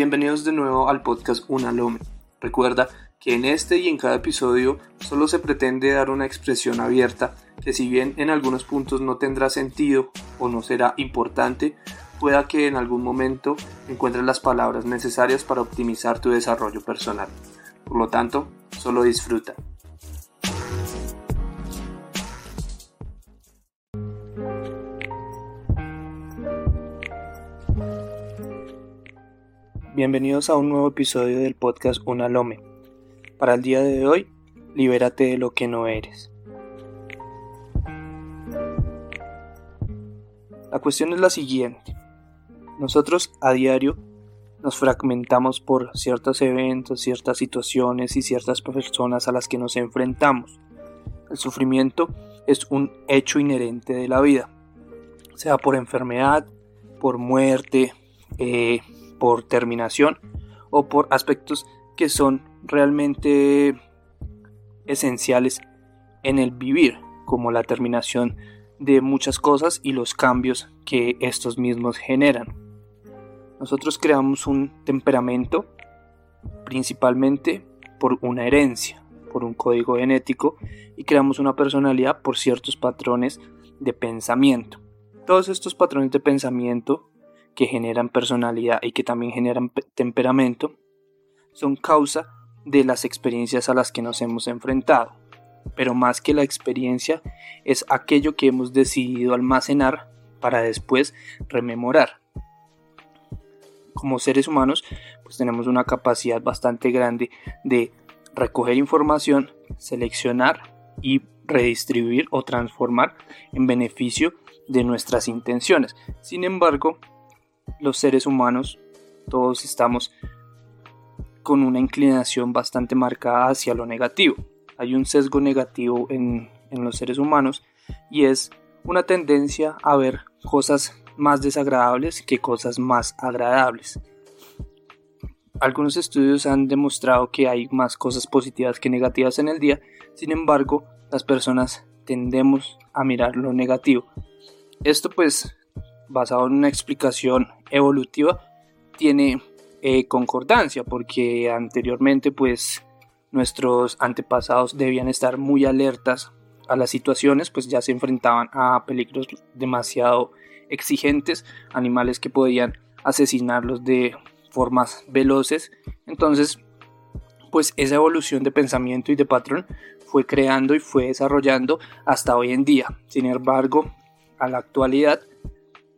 Bienvenidos de nuevo al podcast Unalome. Recuerda que en este y en cada episodio solo se pretende dar una expresión abierta que si bien en algunos puntos no tendrá sentido o no será importante, pueda que en algún momento encuentres las palabras necesarias para optimizar tu desarrollo personal. Por lo tanto, solo disfruta. Bienvenidos a un nuevo episodio del podcast Unalome. Para el día de hoy, libérate de lo que no eres. La cuestión es la siguiente. Nosotros a diario nos fragmentamos por ciertos eventos, ciertas situaciones y ciertas personas a las que nos enfrentamos. El sufrimiento es un hecho inherente de la vida, sea por enfermedad, por muerte, eh, por terminación o por aspectos que son realmente esenciales en el vivir, como la terminación de muchas cosas y los cambios que estos mismos generan. Nosotros creamos un temperamento principalmente por una herencia, por un código genético y creamos una personalidad por ciertos patrones de pensamiento. Todos estos patrones de pensamiento que generan personalidad y que también generan temperamento, son causa de las experiencias a las que nos hemos enfrentado. Pero más que la experiencia es aquello que hemos decidido almacenar para después rememorar. Como seres humanos, pues tenemos una capacidad bastante grande de recoger información, seleccionar y redistribuir o transformar en beneficio de nuestras intenciones. Sin embargo, los seres humanos, todos estamos con una inclinación bastante marcada hacia lo negativo. Hay un sesgo negativo en, los seres humanos y es una tendencia a ver cosas más desagradables que cosas más agradables. Algunos estudios han demostrado que hay más cosas positivas que negativas en el día, sin embargo, las personas tendemos a mirar lo negativo. Esto pues basado en una explicación evolutiva, tiene eh, concordancia, porque anteriormente pues nuestros antepasados debían estar muy alertas a las situaciones, pues ya se enfrentaban a peligros demasiado exigentes, animales que podían asesinarlos de formas veloces. Entonces, pues esa evolución de pensamiento y de patrón fue creando y fue desarrollando hasta hoy en día. Sin embargo, a la actualidad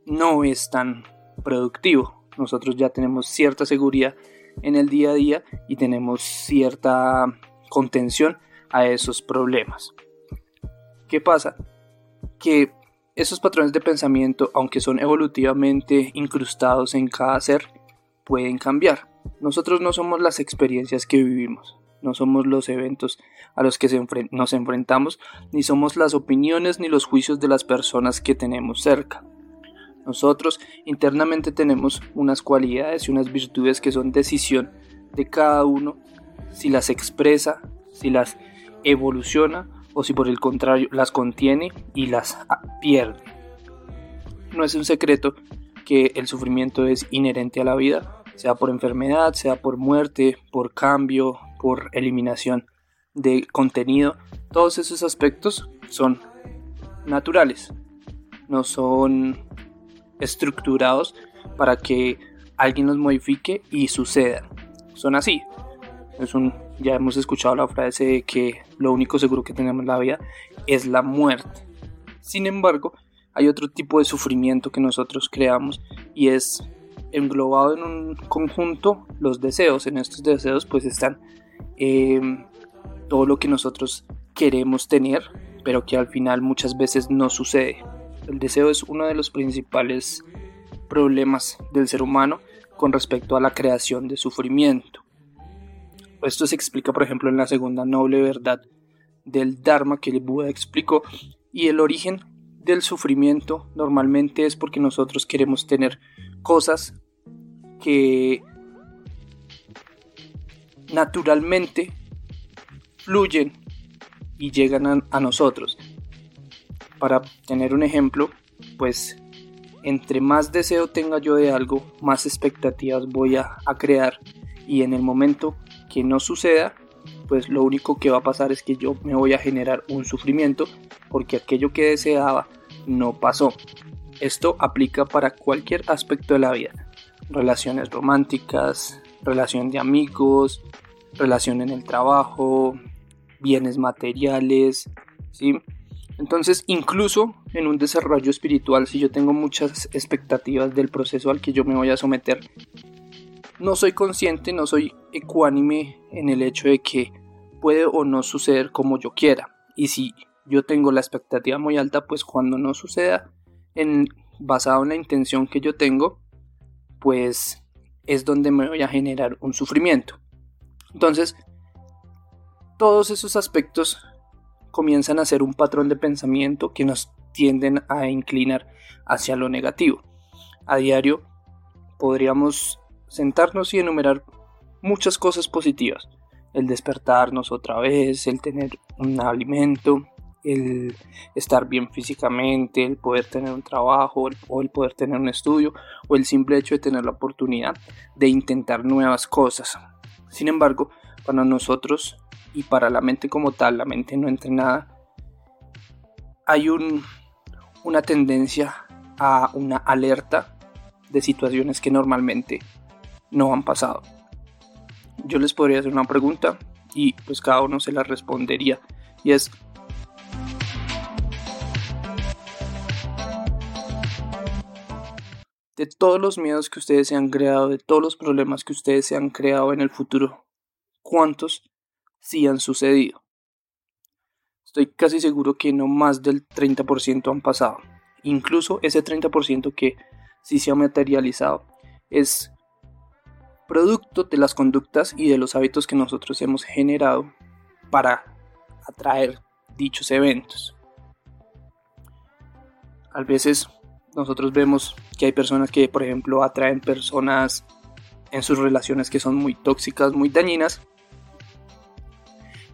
no es tan productivo. Nosotros ya tenemos cierta seguridad en el día a día y tenemos cierta contención a esos problemas. ¿Qué pasa? Que esos patrones de pensamiento, aunque son evolutivamente incrustados en cada ser, pueden cambiar. Nosotros no somos las experiencias que vivimos, no somos los eventos a los que nos enfrentamos, ni somos las opiniones ni los juicios de las personas que tenemos cerca. Nosotros internamente tenemos unas cualidades y unas virtudes que son decisión de cada uno si las expresa, si las evoluciona o si por el contrario las contiene y las pierde. No es un secreto que el sufrimiento es inherente a la vida, sea por enfermedad, sea por muerte, por cambio, por eliminación de contenido. Todos esos aspectos son naturales, no son estructurados para que alguien los modifique y suceda. Son así. Ya hemos escuchado la frase de que lo único seguro que tenemos en la vida es la muerte. Sin embargo, hay otro tipo de sufrimiento que nosotros creamos y es englobado en un conjunto los deseos. En estos deseos pues están em, todo lo que nosotros queremos tener, pero que al final muchas veces no sucede. El deseo es uno de los principales problemas del ser humano con respecto a la creación de sufrimiento. Esto se explica, por ejemplo, en la segunda noble verdad del Dharma que el Buda explicó y el origen del sufrimiento normalmente es porque nosotros queremos tener cosas que naturalmente fluyen y llegan a, a nosotros para tener un ejemplo, pues entre más deseo tenga yo de algo, más expectativas voy a, crear y en el momento que no suceda, pues lo único que va a pasar es que yo me voy a generar un sufrimiento porque aquello que deseaba no pasó. Esto aplica para cualquier aspecto de la vida. Relaciones románticas, relación de amigos, relación en el trabajo, bienes materiales, ¿sí? Entonces, incluso en un desarrollo espiritual, si yo tengo muchas expectativas del proceso al que yo me voy a someter, no soy consciente, no soy ecuánime en el hecho de que puede o no suceder como yo quiera. Y si yo tengo la expectativa muy alta, pues cuando no suceda, en, basado en la intención que yo tengo, pues es donde me voy a generar un sufrimiento. Entonces, todos esos aspectos comienzan a ser un patrón de pensamiento que nos tienden a inclinar hacia lo negativo. A diario podríamos sentarnos y enumerar muchas cosas positivas. El despertarnos otra vez, el tener un alimento, el estar bien físicamente, el poder tener un trabajo, o el poder tener un estudio, o el simple hecho de tener la oportunidad de intentar nuevas cosas. Sin embargo, para nosotros y para la mente como tal, la mente no entrenada, hay un, una tendencia a una alerta de situaciones que normalmente no han pasado. Yo les podría hacer una pregunta y pues cada uno se la respondería y es de todos los miedos que ustedes se han creado, de todos los problemas que ustedes se han creado en el futuro, ¿cuántos sí han sucedido. Estoy casi seguro que no más del 30% han pasado. Incluso ese 30% que sí se ha materializado es producto de las conductas y de los hábitos que nosotros hemos generado para atraer dichos eventos. A veces nosotros vemos que hay personas que, por ejemplo, atraen personas en sus relaciones que son muy tóxicas, muy dañinas,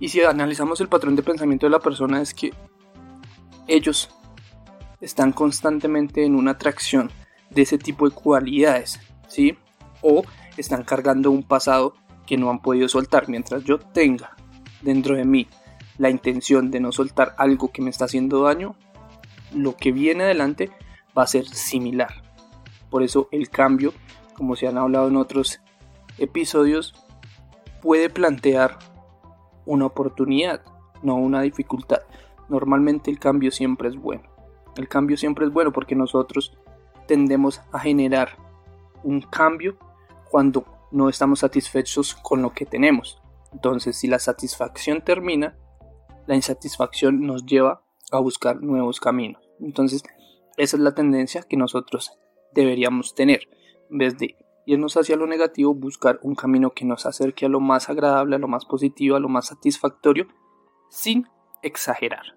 y si analizamos el patrón de pensamiento de la persona es que ellos están constantemente en una atracción de ese tipo de cualidades, ¿sí? O están cargando un pasado que no han podido soltar. Mientras yo tenga dentro de mí la intención de no soltar algo que me está haciendo daño, lo que viene adelante va a ser similar. Por eso el cambio, como se han hablado en otros episodios, puede plantear una oportunidad, no una dificultad. Normalmente el cambio siempre es bueno. El cambio siempre es bueno porque nosotros tendemos a generar un cambio cuando no estamos satisfechos con lo que tenemos. Entonces, si la satisfacción termina, la insatisfacción nos lleva a buscar nuevos caminos. Entonces, esa es la tendencia que nosotros deberíamos tener. En vez de irnos hacia lo negativo, buscar un camino que nos acerque a lo más agradable, a lo más positivo, a lo más satisfactorio, sin exagerar.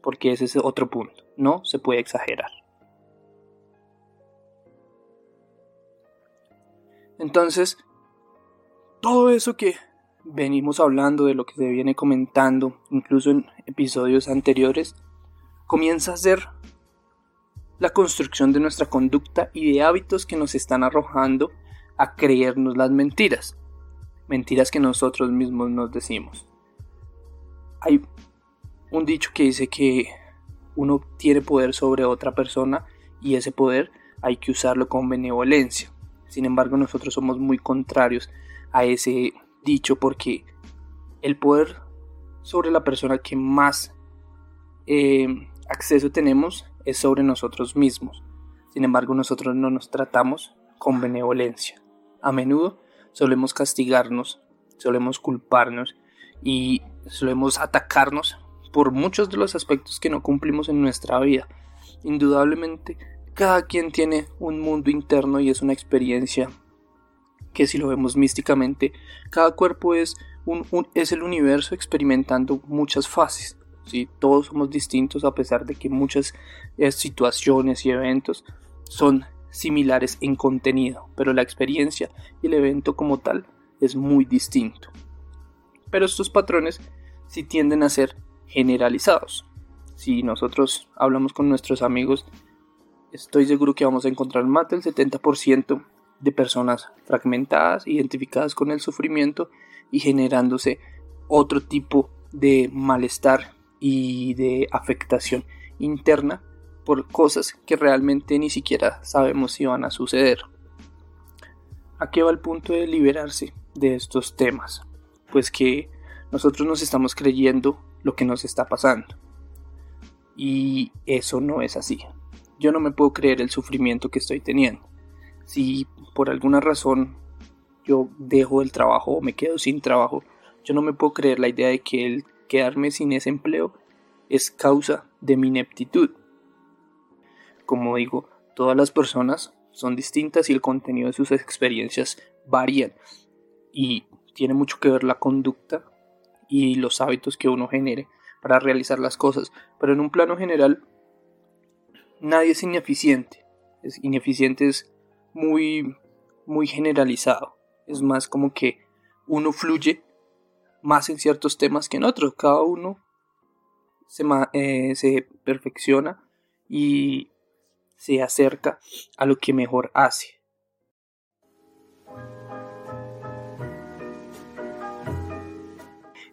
Porque ese es otro punto, no se puede exagerar. Entonces, todo eso que venimos hablando, de lo que se viene comentando, incluso en episodios anteriores, comienza a ser la construcción de nuestra conducta y de hábitos que nos están arrojando a creernos las mentiras, mentiras que nosotros mismos nos decimos. Hay un dicho que dice que uno tiene poder sobre otra persona y ese poder hay que usarlo con benevolencia. Sin embargo, nosotros somos muy contrarios a ese dicho porque el poder sobre la persona que más eh, acceso tenemos es sobre nosotros mismos. Sin embargo, nosotros no nos tratamos con benevolencia. A menudo solemos castigarnos, solemos culparnos y solemos atacarnos por muchos de los aspectos que no cumplimos en nuestra vida. Indudablemente, cada quien tiene un mundo interno y es una experiencia que si lo vemos místicamente, cada cuerpo es, un, es el universo experimentando muchas fases. ¿sí? Todos somos distintos a pesar de que muchas eh, situaciones y eventos son similares en contenido, pero la experiencia y el evento como tal es muy distinto. Pero estos patrones sí tienden a ser generalizados. Si nosotros hablamos con nuestros amigos, estoy seguro que vamos a encontrar más del 70% de personas fragmentadas, identificadas con el sufrimiento y generándose otro tipo de malestar y de afectación interna por cosas que realmente ni siquiera sabemos si van a suceder. ¿A qué va el punto de liberarse de estos temas? Pues que nosotros nos estamos creyendo lo que nos está pasando. Y eso no es así. Yo no me puedo creer el sufrimiento que estoy teniendo. Si por alguna razón yo dejo el trabajo o me quedo sin trabajo, yo no me puedo creer la idea de que el quedarme sin ese empleo es causa de mi ineptitud. Como digo, todas las personas son distintas y el contenido de sus experiencias varían y tiene mucho que ver la conducta y los hábitos que uno genere para realizar las cosas. Pero en un plano general, nadie es ineficiente. Es ineficiente es muy, muy generalizado. Es más como que uno fluye más en ciertos temas que en otros. Cada uno se, eh, se perfecciona y se acerca a lo que mejor hace.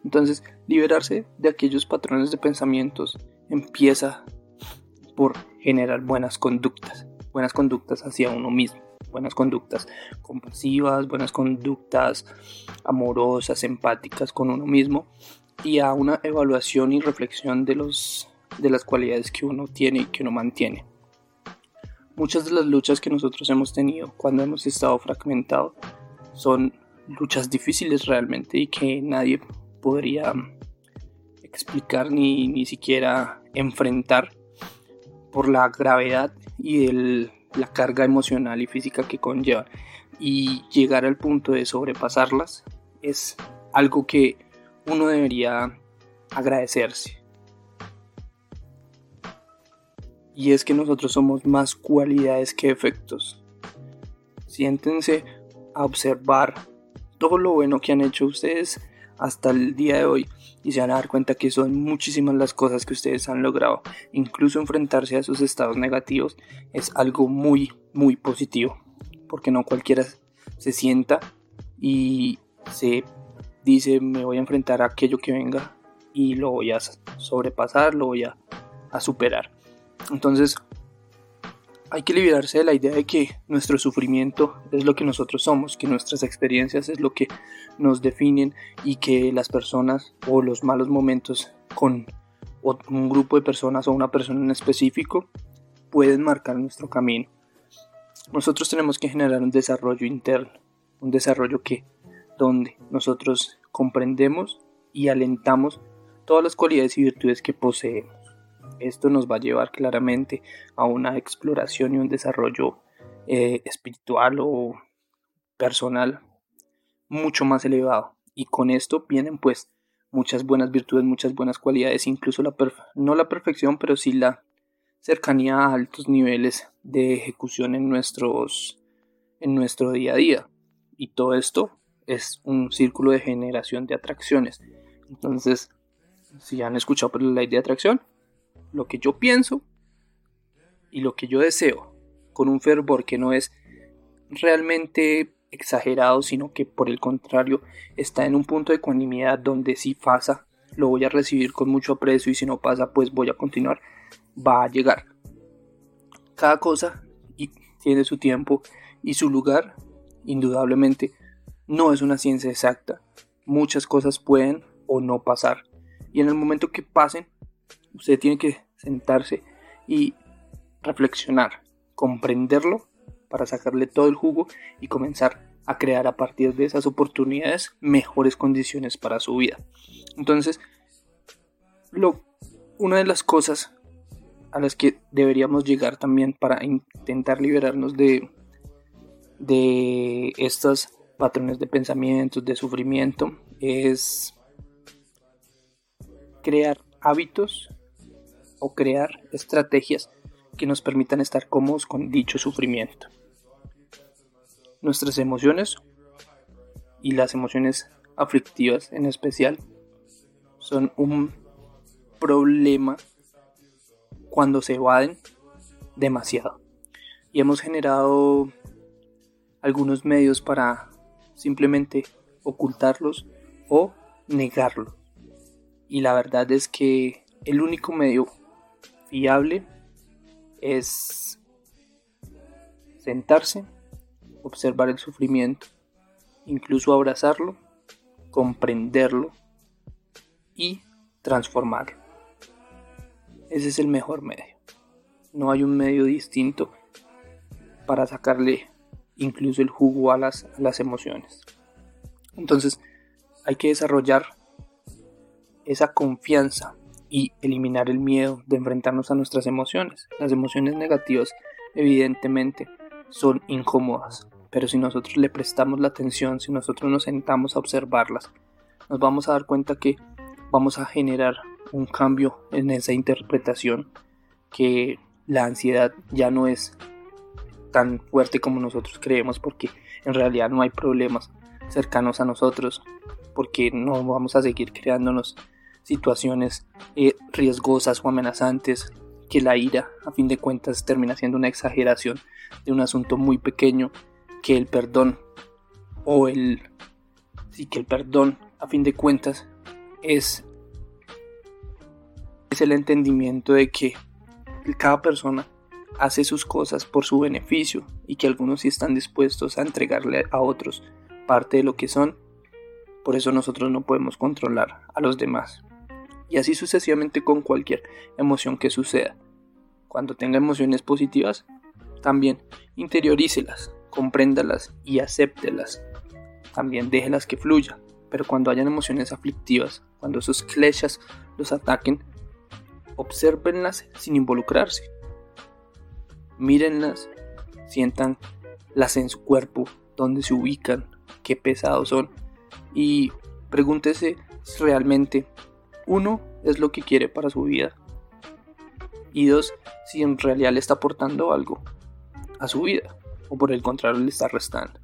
Entonces, liberarse de aquellos patrones de pensamientos empieza por generar buenas conductas, buenas conductas hacia uno mismo, buenas conductas compasivas, buenas conductas amorosas, empáticas con uno mismo y a una evaluación y reflexión de los de las cualidades que uno tiene y que uno mantiene. Muchas de las luchas que nosotros hemos tenido cuando hemos estado fragmentados son luchas difíciles realmente y que nadie podría explicar ni, ni siquiera enfrentar por la gravedad y el, la carga emocional y física que conlleva y llegar al punto de sobrepasarlas es algo que uno debería agradecerse. Y es que nosotros somos más cualidades que efectos. Siéntense a observar todo lo bueno que han hecho ustedes hasta el día de hoy y se van a dar cuenta que son muchísimas las cosas que ustedes han logrado. Incluso enfrentarse a esos estados negativos es algo muy, muy positivo. Porque no cualquiera se sienta y se dice me voy a enfrentar a aquello que venga y lo voy a sobrepasar, lo voy a, a superar. Entonces hay que liberarse de la idea de que nuestro sufrimiento es lo que nosotros somos, que nuestras experiencias es lo que nos definen y que las personas o los malos momentos con un grupo de personas o una persona en específico pueden marcar nuestro camino. Nosotros tenemos que generar un desarrollo interno, un desarrollo que donde nosotros comprendemos y alentamos todas las cualidades y virtudes que poseemos. Esto nos va a llevar claramente a una exploración y un desarrollo eh, espiritual o personal mucho más elevado. Y con esto vienen pues muchas buenas virtudes, muchas buenas cualidades, incluso la no la perfección, pero sí la cercanía a altos niveles de ejecución en nuestros en nuestro día a día. Y todo esto es un círculo de generación de atracciones. Entonces, si han escuchado por la ley de atracción, lo que yo pienso y lo que yo deseo con un fervor que no es realmente exagerado, sino que por el contrario está en un punto de ecuanimidad donde si pasa lo voy a recibir con mucho aprecio y si no pasa pues voy a continuar, va a llegar. Cada cosa tiene su tiempo y su lugar, indudablemente no es una ciencia exacta. Muchas cosas pueden o no pasar. Y en el momento que pasen, usted tiene que sentarse y reflexionar, comprenderlo para sacarle todo el jugo y comenzar a crear a partir de esas oportunidades mejores condiciones para su vida. Entonces, lo, una de las cosas a las que deberíamos llegar también para intentar liberarnos de, de estos patrones de pensamientos, de sufrimiento, es crear hábitos o crear estrategias que nos permitan estar cómodos con dicho sufrimiento. Nuestras emociones y las emociones aflictivas en especial son un problema cuando se evaden demasiado. y hemos generado algunos medios para simplemente ocultarlos o negarlos. Y la verdad es que el único medio fiable es sentarse, observar el sufrimiento, incluso abrazarlo, comprenderlo y transformarlo. Ese es el mejor medio. No hay un medio distinto para sacarle incluso el jugo a las, las emociones. Entonces hay que desarrollar esa confianza y eliminar el miedo de enfrentarnos a nuestras emociones. Las emociones negativas evidentemente son incómodas, pero si nosotros le prestamos la atención, si nosotros nos sentamos a observarlas, nos vamos a dar cuenta que vamos a generar un cambio en esa interpretación que la ansiedad ya no es tan fuerte como nosotros creemos porque en realidad no hay problemas cercanos a nosotros porque no vamos a seguir creándonos situaciones eh, riesgosas o amenazantes que la ira a fin de cuentas termina siendo una exageración de un asunto muy pequeño que el perdón o el sí que el perdón a fin de cuentas es es el entendimiento de que cada persona hace sus cosas por su beneficio y que algunos sí están dispuestos a entregarle a otros parte de lo que son, por eso nosotros no podemos controlar a los demás. Y así sucesivamente con cualquier emoción que suceda. Cuando tenga emociones positivas, también interiorícelas, compréndalas y acéptelas. También déjelas que fluyan. Pero cuando hayan emociones aflictivas, cuando esos flechas los ataquen, obsérvenlas sin involucrarse mírenlas, sientanlas en su cuerpo, dónde se ubican, qué pesados son y pregúntese realmente uno es lo que quiere para su vida y dos si en realidad le está aportando algo a su vida o por el contrario le está restando.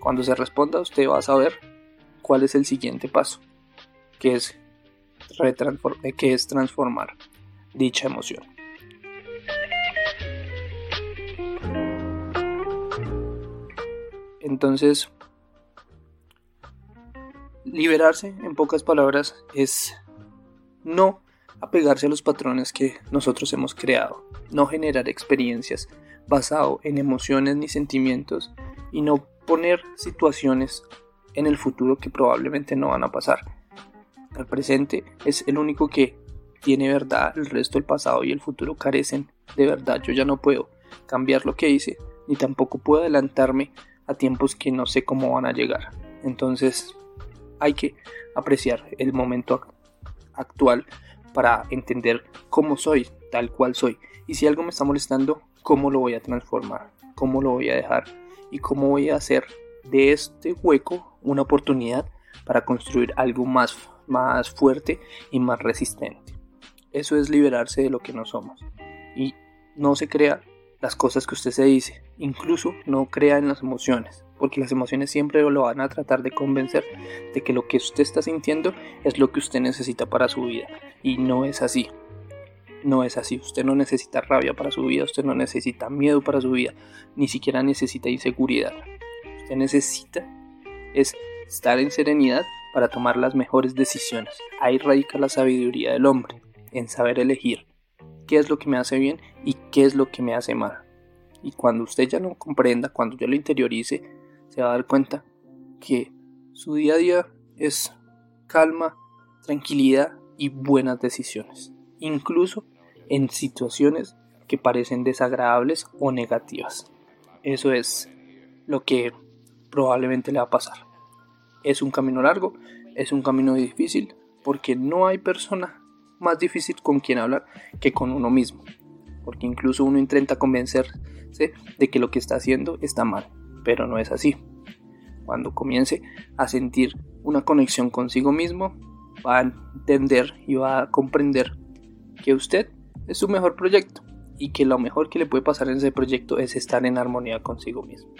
Cuando se responda usted va a saber cuál es el siguiente paso, que es, que es transformar dicha emoción. Entonces, liberarse, en pocas palabras, es no apegarse a los patrones que nosotros hemos creado, no generar experiencias basado en emociones ni sentimientos y no poner situaciones en el futuro que probablemente no van a pasar. El presente es el único que tiene verdad, el resto del pasado y el futuro carecen de verdad. Yo ya no puedo cambiar lo que hice, ni tampoco puedo adelantarme a tiempos que no sé cómo van a llegar. Entonces hay que apreciar el momento actual para entender cómo soy, tal cual soy. Y si algo me está molestando, cómo lo voy a transformar, cómo lo voy a dejar y cómo voy a hacer de este hueco una oportunidad para construir algo más, más fuerte y más resistente. Eso es liberarse de lo que no somos. Y no se crea las cosas que usted se dice. Incluso no crea en las emociones, porque las emociones siempre lo van a tratar de convencer de que lo que usted está sintiendo es lo que usted necesita para su vida. Y no es así. No es así. Usted no necesita rabia para su vida, usted no necesita miedo para su vida, ni siquiera necesita inseguridad. Usted necesita es estar en serenidad para tomar las mejores decisiones. Ahí radica la sabiduría del hombre, en saber elegir qué es lo que me hace bien y qué es lo que me hace mal. Y cuando usted ya lo comprenda, cuando ya lo interiorice, se va a dar cuenta que su día a día es calma, tranquilidad y buenas decisiones, incluso en situaciones que parecen desagradables o negativas. Eso es lo que probablemente le va a pasar. Es un camino largo, es un camino difícil, porque no hay persona más difícil con quien hablar que con uno mismo. Porque incluso uno intenta convencerse de que lo que está haciendo está mal, pero no es así. Cuando comience a sentir una conexión consigo mismo, va a entender y va a comprender que usted es su mejor proyecto y que lo mejor que le puede pasar en ese proyecto es estar en armonía consigo mismo.